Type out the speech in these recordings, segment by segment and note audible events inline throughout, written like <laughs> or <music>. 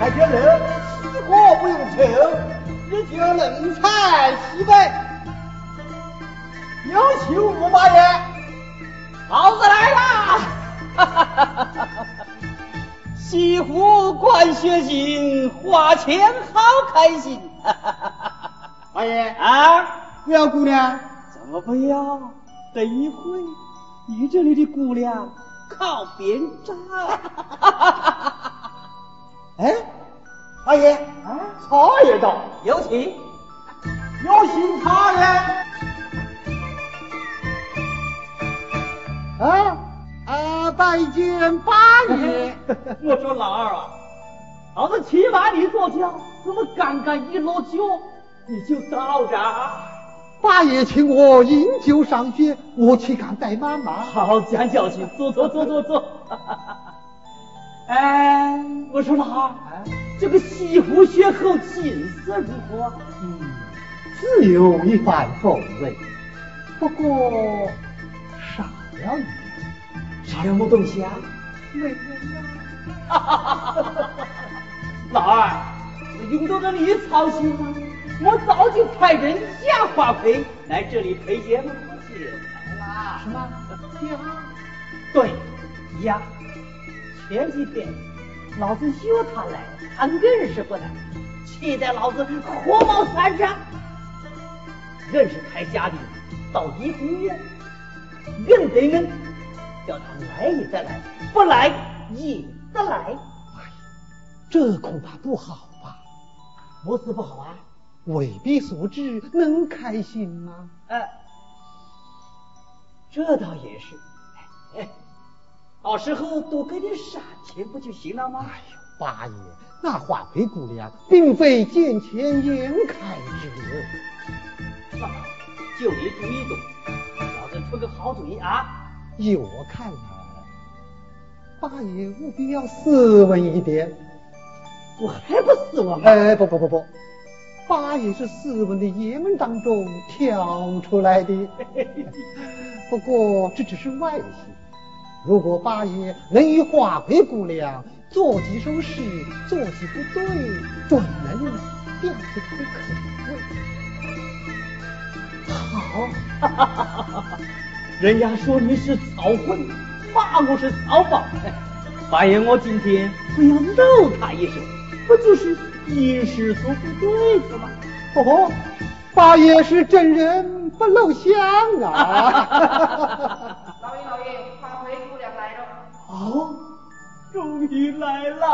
太监人，喜火不用愁，你就能才西北。有请五八爷，老子来啦！哈哈哈哈哈！西湖观雪景，花钱好开心。哈哈哈哈哈！八爷啊，不要姑娘，怎么不要？等一会，你这里的姑娘靠边站。哈哈哈哈哈！哎，八爷，啊，茶叶到，有请，有请茶人。啊啊！拜见八爷。<laughs> 我说老二啊，老子骑马你坐轿，怎么刚刚一落脚你就到这儿？八爷请我饮酒赏雪，我岂敢怠慢嘛？好讲教训，坐坐坐坐坐。哎，我说老二，这个西湖雪后景色如何？嗯，自有一番风味，不过少了一样。少了么东西啊？美人啊！哈哈哈哈哈！老二，用得着你操心吗？我早就派人下花魁来这里陪接嘛，就来啦。什么？呀？对呀。前几天老子约他来，他硬是不来，气得老子火冒三丈，硬是开家里到怡红院，硬得硬，叫他来也得来，不来也得来。哎，这恐怕不好吧？么事不好啊？未必所致，能开心吗？哎，这倒也是。哎哎。到时候多给点赏钱不就行了吗？哎呦，八爷，那花魁姑娘并非见钱眼开之人。那就你主意多，老子出个好主意啊！依我看来，八爷务必要斯文一点。我还不斯文吗？哎，不不不不，八爷是斯文的爷们当中挑出来的。<laughs> 不过这只是外形。如果八爷能与花魁姑娘做几首诗，做几副对，准能吊出他的口味。好，人家说你是草混，骂我是草包。八爷，我今天不要露他一手，不就是吟诗作赋对子吗？哦，八爷是真人不露相啊！老爷，老爷。哦，终于来了！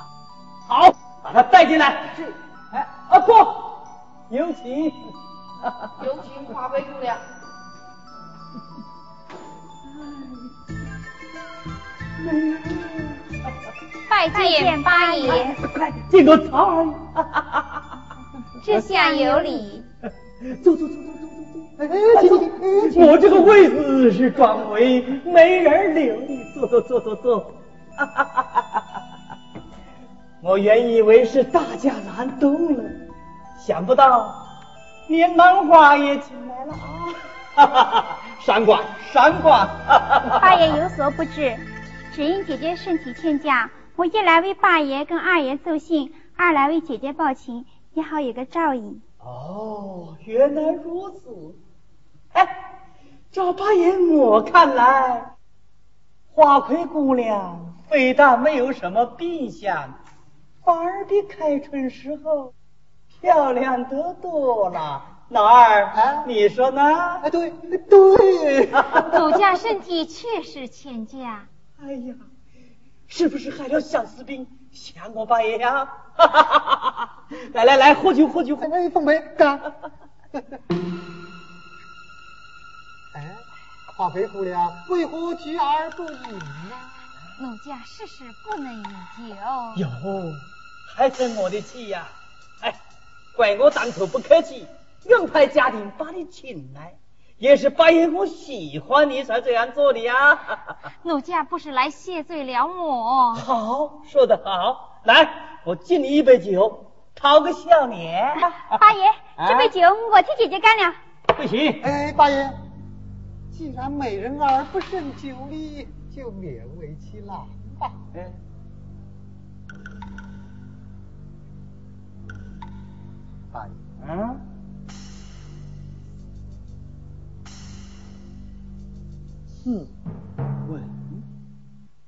<laughs> 好，把他带进来。是。哎，阿婆，有请。有请花魁姑娘。拜见八爷。快敬个茶。这下有礼。<laughs> 走走走走走走走。哎，我这个位子是转为没人领的，坐坐坐坐坐。<laughs> 我原以为是大家难动了，想不到连兰花也请来了啊！<laughs> 山官，山官。<laughs> 八爷有所不知，只因姐姐身体欠佳，我一来为八爷跟二爷奏信，二来为姐姐报情，也好有个照应。哦，原来如此。哎，赵八爷，我看来，花魁姑娘非但没有什么病相，反而比开春时候漂亮得多了。老二，你说呢？哎，对对，奴家身体确实欠佳。<laughs> 哎呀，是不是害了相思病？想我八爷呀！<laughs> 来来来，喝酒喝酒，哎，凤梅干。<laughs> 花魁姑娘为何拒而不饮呢？奴家事事不能饮酒。哟，还生我的气呀！哎，怪我当初不客气，硬派家庭把你请来，也是八爷我喜欢你才这样做的呀。<laughs> 奴家不是来谢罪了我。好，说得好，来，我敬你一杯酒，讨个笑脸。八爷，这杯酒我替姐姐干了。不行，哎，八爷。既然美人儿不胜酒力，就勉为其难吧。大爷。嗯。是问。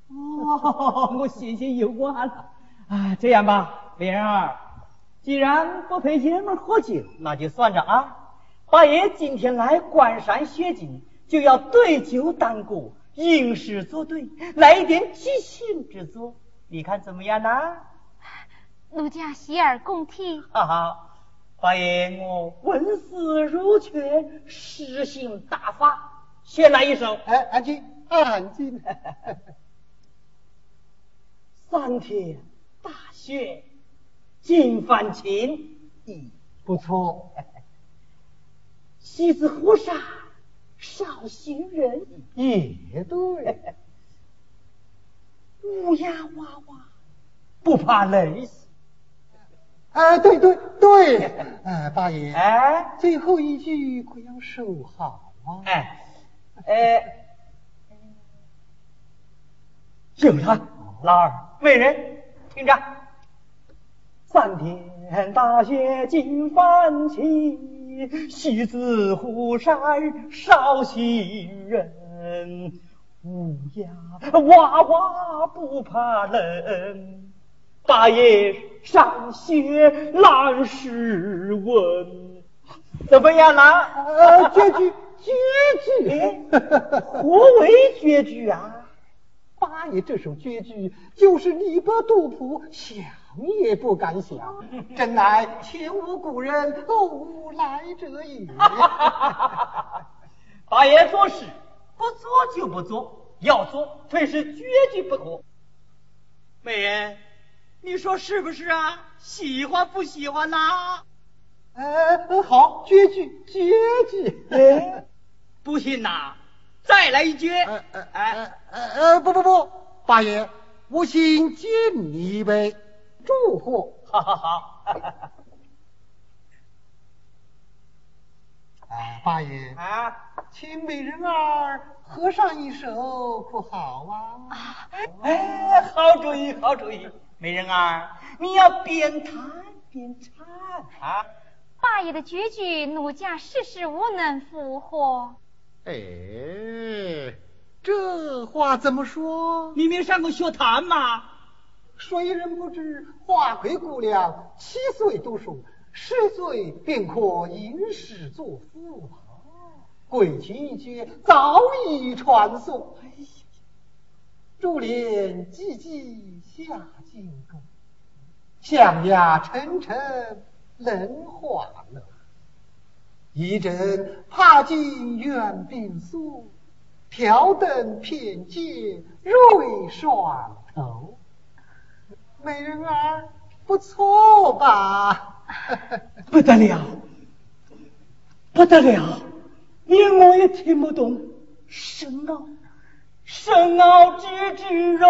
哦，我信心有关了。啊，这样吧，美人儿，既然不陪爷们喝酒，那就算着啊。八爷今天来关山学艺，就要对酒当歌，吟诗作对，来一点即兴之作，你看怎么样呢？奴家洗耳恭听。哈哈，八爷我文思如泉，诗兴大发，先来一首。哎，安静，安静。<laughs> 三天大雪尽翻晴，嗯，不错。<laughs> 西子河山少行人，也对。乌鸦哇哇不怕累死。哎，对对对。哎，八爷。哎，最后一句可要收好啊。哎，哎，有了，老二，美人，听着。三天大雪尽翻晴。西子湖山少行人，乌鸦哇哇不怕冷。八爷上学难诗文，怎么样啦？呃，绝句，绝句。<laughs> 何为绝句啊？八爷这首绝句就是李白杜甫想也不敢想，<laughs> 真乃前无古人后无来者也。<laughs> 八爷做事不做就不做，要做非是绝句不可。美人，你说是不是啊？喜欢不喜欢呐？呃，好，绝句，绝句。哎，<laughs> 不信呐？再来一句！呃呃呃呃不不不，八爷，我先敬你一杯，祝贺！好好好！哎，<laughs> 八爷啊，请美人儿合上一首，可好啊？哎，好主意，好主意！美人儿，你要边弹边唱啊！八爷的绝句，奴家世事无能附和。哎，这话怎么说？你没上过学堂吗？谁人不知花魁姑娘七岁读书，十岁便可吟诗作赋了。贵情一绝，早已传颂。哎呀，珠帘寂寂下金钩，象牙沉沉冷画楼。一阵踏尽远冰疏，挑灯偏见瑞双头。美人儿不错吧？<laughs> 不得了，不得了，连我也听不懂。深奥，深奥之至柔。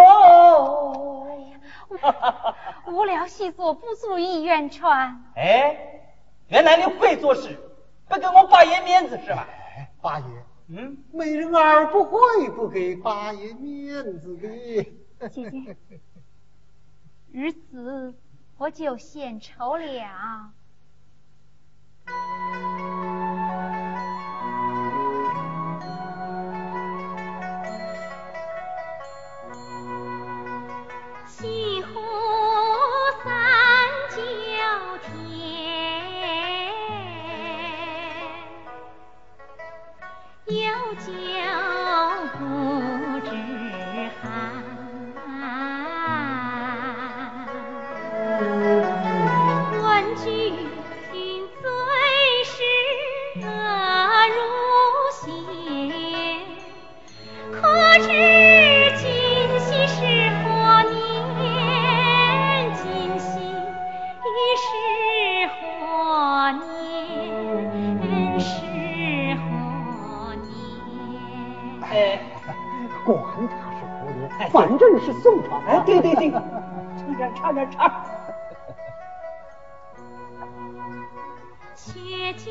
无聊细作不足以言传。哎，原来你会做事。不给我八爷面子是吧？八爷，嗯，美人儿不会不给八爷面子的。<laughs> 姐姐，如此我就献丑了。反正是宋朝，哎，对对对，唱点唱点唱。切记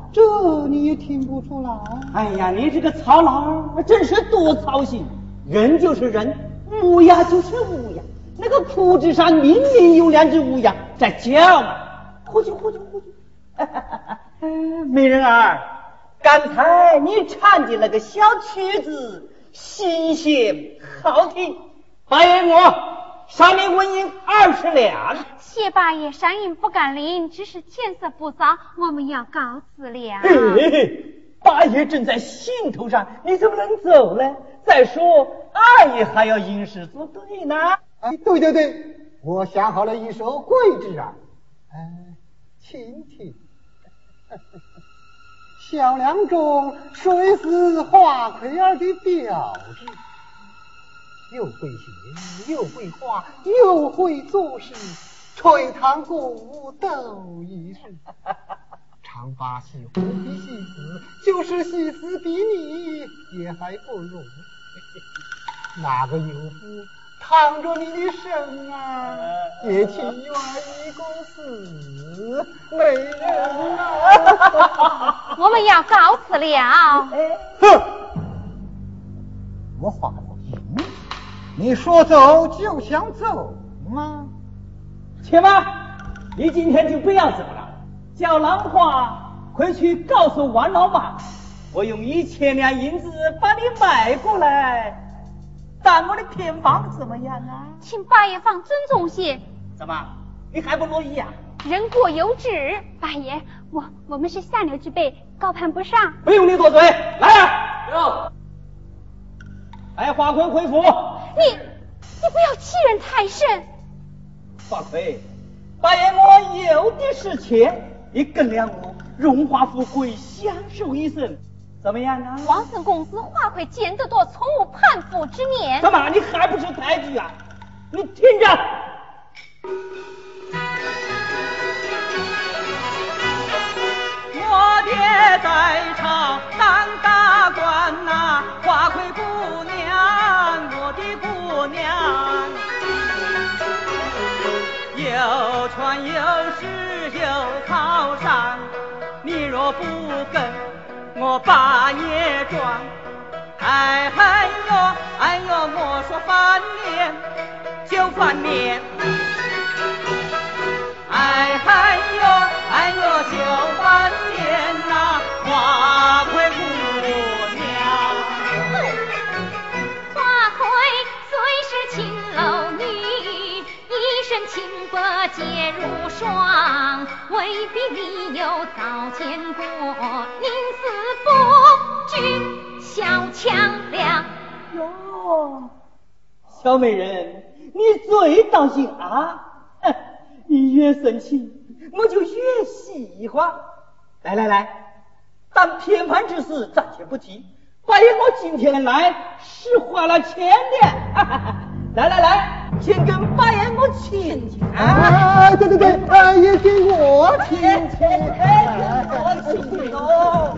这你也听不出来。哎呀，你这个曹老儿真是多操心。人就是人，乌鸦就是乌鸦。那个枯枝上明明有两只乌鸦在叫嘛，呼啾呼啾呼啾。<laughs> 美人儿，刚才你唱的那个小曲子新鲜好听，欢迎我赏你纹银二十两。谢八爷，山银不敢领，只是钱色不早，我们要告辞了。嘿，八爷正在兴头上，你怎么能走呢？再说二爷还要吟诗作对呢。啊，对对对，我想好了一首桂枝啊，哎，请听。<laughs> 小梁中谁是花魁儿的标志？又会写，又会画，又会作诗，吹弹歌舞都一式。<laughs> 长发西湖比西子，就是戏子比你也还不如。哪个有夫躺着你的身儿，<laughs> 也情愿一个死美人啊！<laughs> 我们要告辞了。哼！我话你说走就想走吗？且慢，你今天就不要走了，叫兰花回去告诉王老马，我用一千两银子把你买过来，当我的偏房怎么样啊？请八爷放尊重些，怎么，你还不乐意啊？人过有志。八爷，我我们是下流之辈，高攀不上。不用你多嘴，来呀、有。哎，花魁回府。你你不要欺人太甚。花魁，八爷我有的是钱，你跟了我，荣华富贵享受一生，怎么样啊？王孙公子花魁见得多，从无叛府之念。怎么，你还不是抬举啊？你听着。我爹在朝当大官呐、花魁姑娘，我的姑娘，有权有势有靠山，你若不跟我把爷装。哎嗨哟，哎哟，莫说翻脸就翻脸。哎嗨哟，哎哟，就翻脸 <laughs> 呐、花魁清白洁如霜，未必你有早见过，宁死不惧小强梁。哟，小美人，你最当心啊！你越生气，我就越喜欢。来来来，当偏盘之事暂且不提。八爷，我今天来是花了钱的。哈哈哈来来来，先跟八爷我亲亲啊！啊，对对对，八爷给我亲亲哎，跟，我亲亲哦。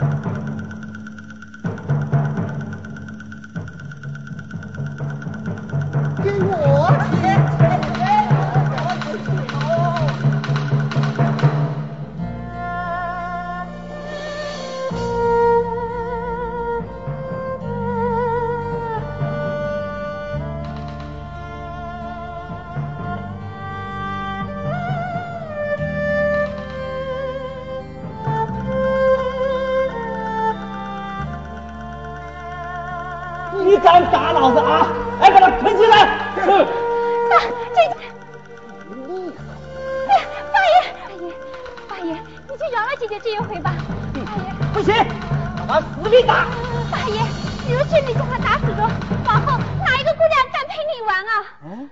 嗯，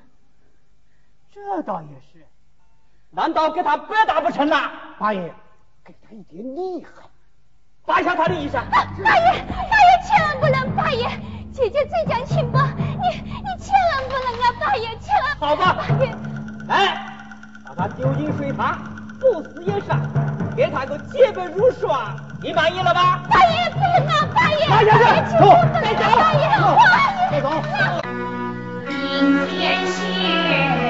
这倒也是。难道给他白打不成呐？八爷，给他一点厉害。扒下他的衣裳。大爷，大爷千万不能，大爷，姐姐最讲情报？你你千万不能啊，八爷，千万。好吧。八爷，来，把他丢进水塘，不死也杀，给他个洁白如霜，你满意了吧？八爷不能啊，八爷，八爷，走，再走，大爷，再走。明天雪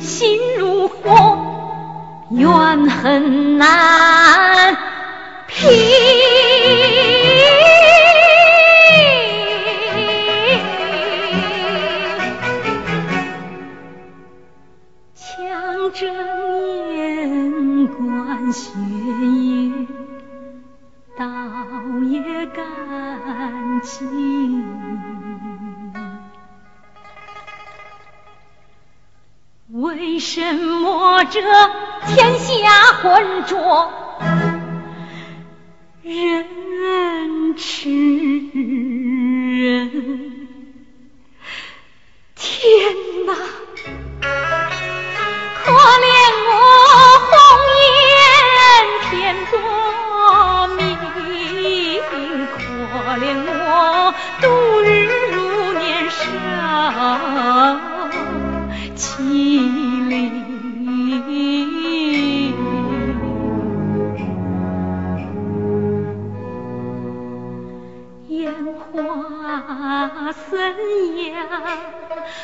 心如火，怨恨难度日如年少。凄凌。烟花森严，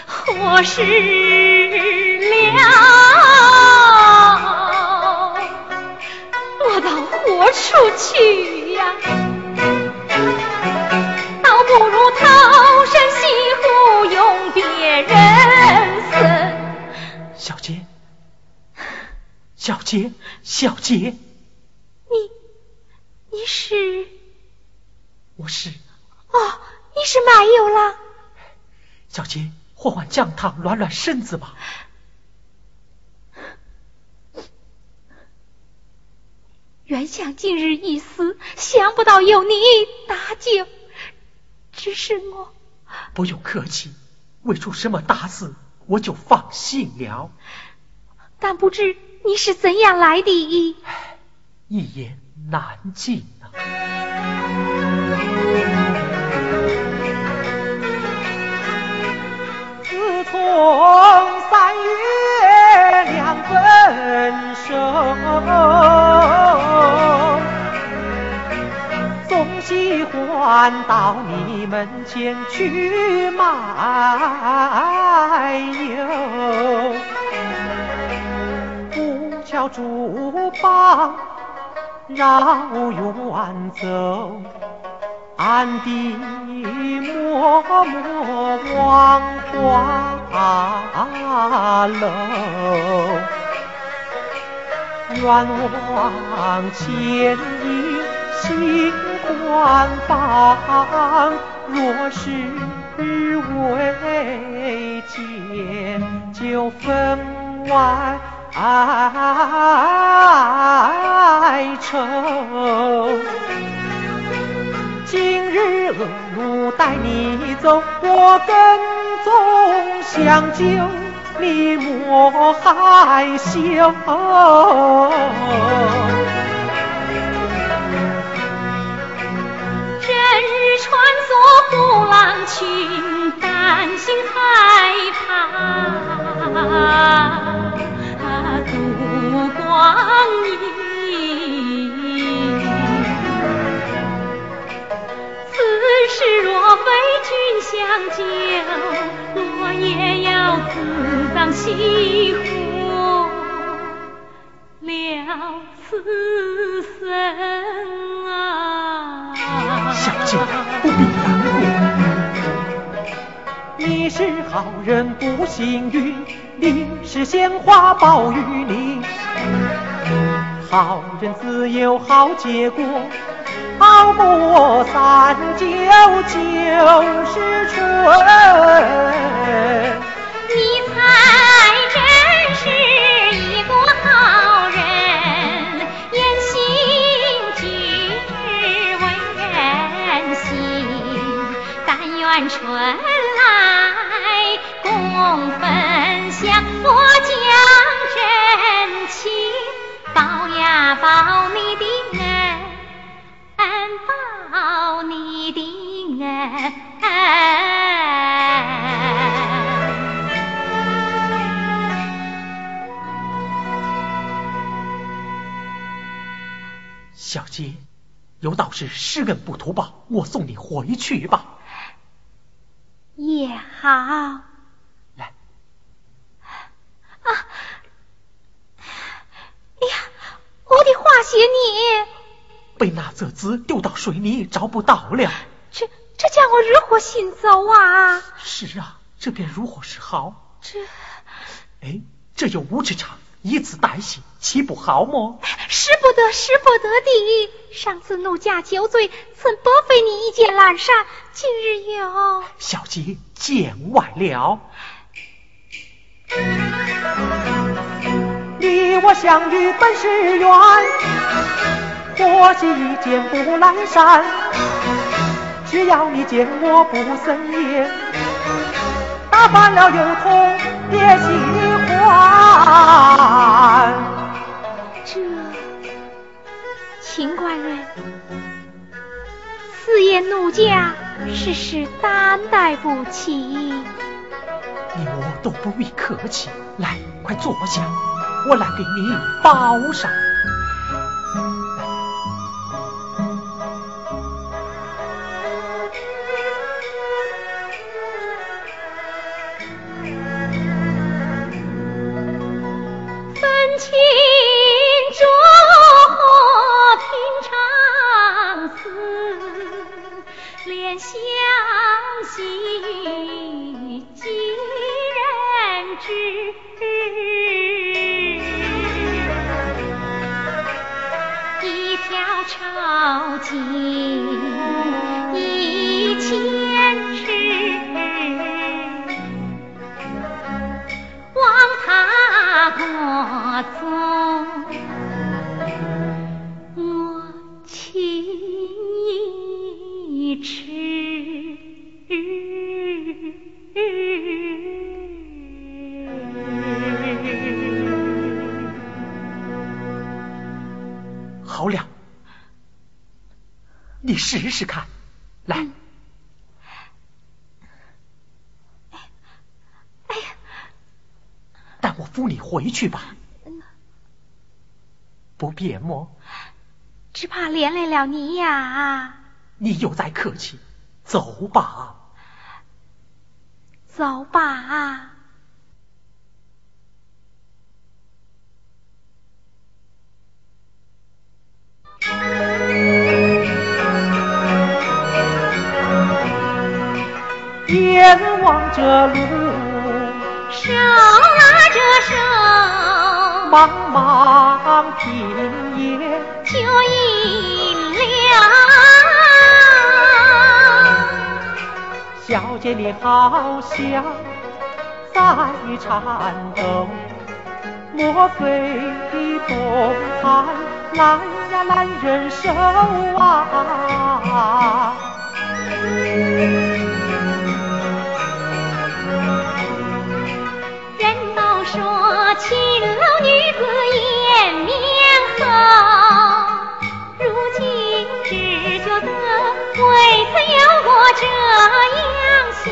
何时了？我到何处去小杰，小杰，你，你是？我是哦，你是马友啦？小杰，喝碗姜汤暖暖身子吧。原想今日一死，想不到有你搭救，只是我不用客气，未出什么大事，我就放心了。但不知你是怎样来的？一言难尽啊。自从三月两分手，总喜欢到你门前去买油，不敲竹棒绕远走。暗地默默望花楼，远望千里心宽放，若是未见，就分外哀愁。今日恶奴带你走，我跟踪相救，你莫害羞。穿梭虎狼群，担心害怕王英此时若非君相救，我也要自葬西。你是好人不幸运，你是鲜花报与你。好人自有好结果，好过三九就是春。报呀报你的恩，报你的恩。小姐，有道是施恩不图报，我送你回去吧。也好。来，啊！哎呀，我的花鞋你被那泽子丢到水里，找不到了。这这叫我如何行走啊？是啊，这便如何是好？这，哎，这有五尺长，以此代行，岂不好么？使不得，使不得的。上次奴家酒醉，曾驳费你一件烂衫，今日又……小姐见外了。你我相遇本是缘，或是一件布烂衫。只要你见我不生厌，打翻了油桶别喜欢。这，秦官人，四爷奴家事事担待不起。你我都不必客气，来，快坐下，我来给你包上。试试看，来。带我扶你回去吧。不便么？只怕连累了你呀。你又在客气，走吧。走吧。眼望着路，手拉着手，茫茫平野，就赢了。小姐你好像在颤抖，莫非东汉来呀难人手啊？说秦楼女子颜面好，如今只觉得未曾有过这样笑。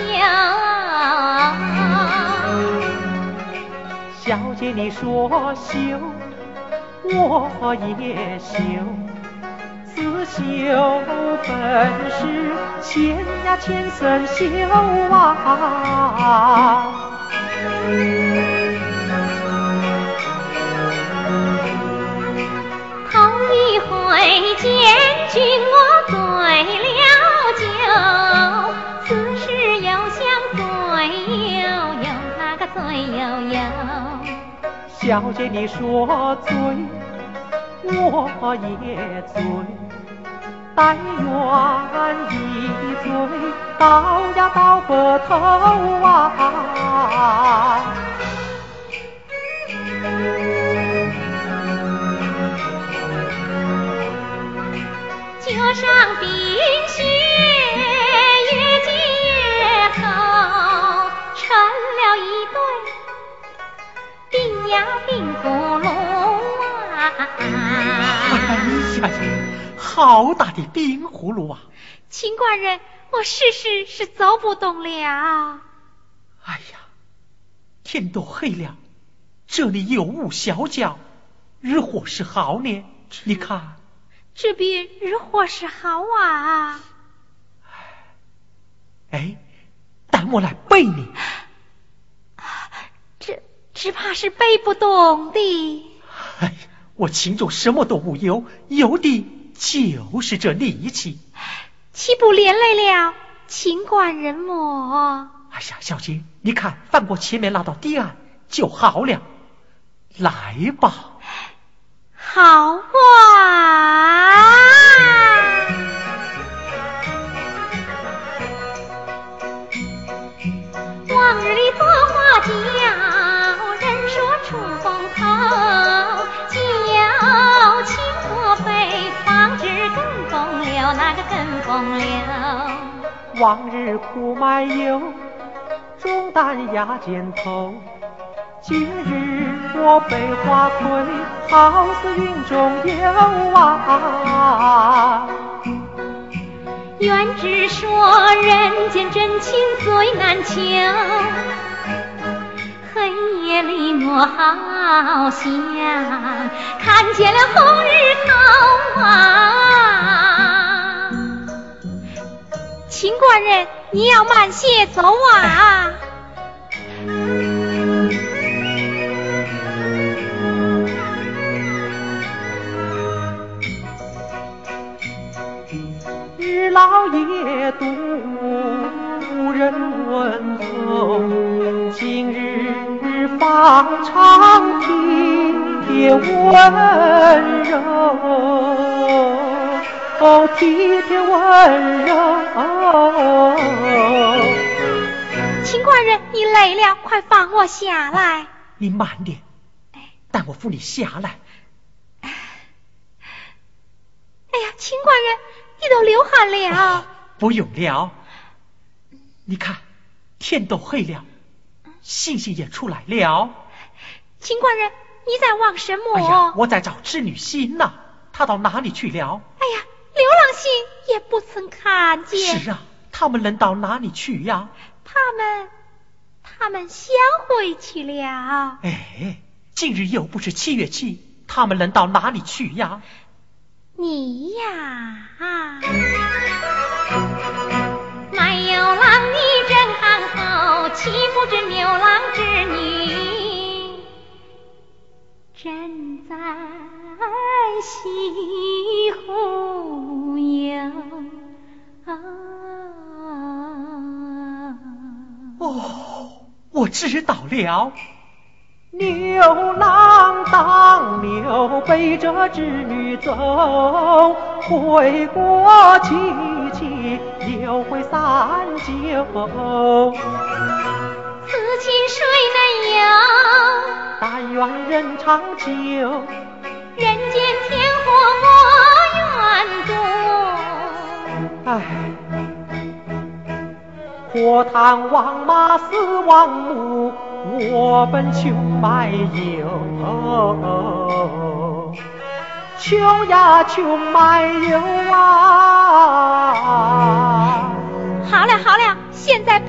小姐你说羞，我也羞。刺绣本是千呀千僧修啊。醉悠悠。小姐你说醉，我也醉，但愿一醉倒呀倒不透啊。脚上冰雪对冰葫芦啊！哎呀呀，好大的冰葫芦啊！秦官人，我试试是走不动了。哎呀，天都黑了，这里有无小脚，日火是好呢？你看。这边日火是好啊？哎，等我来背你。这只怕是背不动的。哎，我心中什么都无有，有的就是这力气。岂不连累了秦管人么？哎呀，小姐，你看，翻过前面那道堤岸就好了。来吧。好啊！头，叫青河北，方知跟风流，那个跟风流。往日苦卖油，重担压肩头。今日我被花魁，好似云中游啊！原只说人间真情最难求，黑夜里我好想看见了红日头啊！秦官人，你要慢些走啊！日老夜独无人问候，今日方长体温柔，哦体贴温柔。秦官人，你累了，快放我下来。你慢点，但我扶你下来。哎呀，秦官人。你都流汗了，<laughs> 不用了。你看，天都黑了，星星也出来了。秦官人，你在望什么？哎呀，我在找织女星呐，她到哪里去了？哎呀，流浪星也不曾看见。是啊，他们能到哪里去呀？他们，他们相回去了。哎，今日又不是七月七，他们能到哪里去呀？你呀，没有郎你岂不知牛郎织女正在西湖游。哦，我知道了。牛郎当牛背着织女走，回过七七又回三九。此情谁能有？但但愿人长久，人间天和我愿做。唉，破堂王马死亡母，我本穷埋有，穷呀穷埋有啊！好了好了，现在不。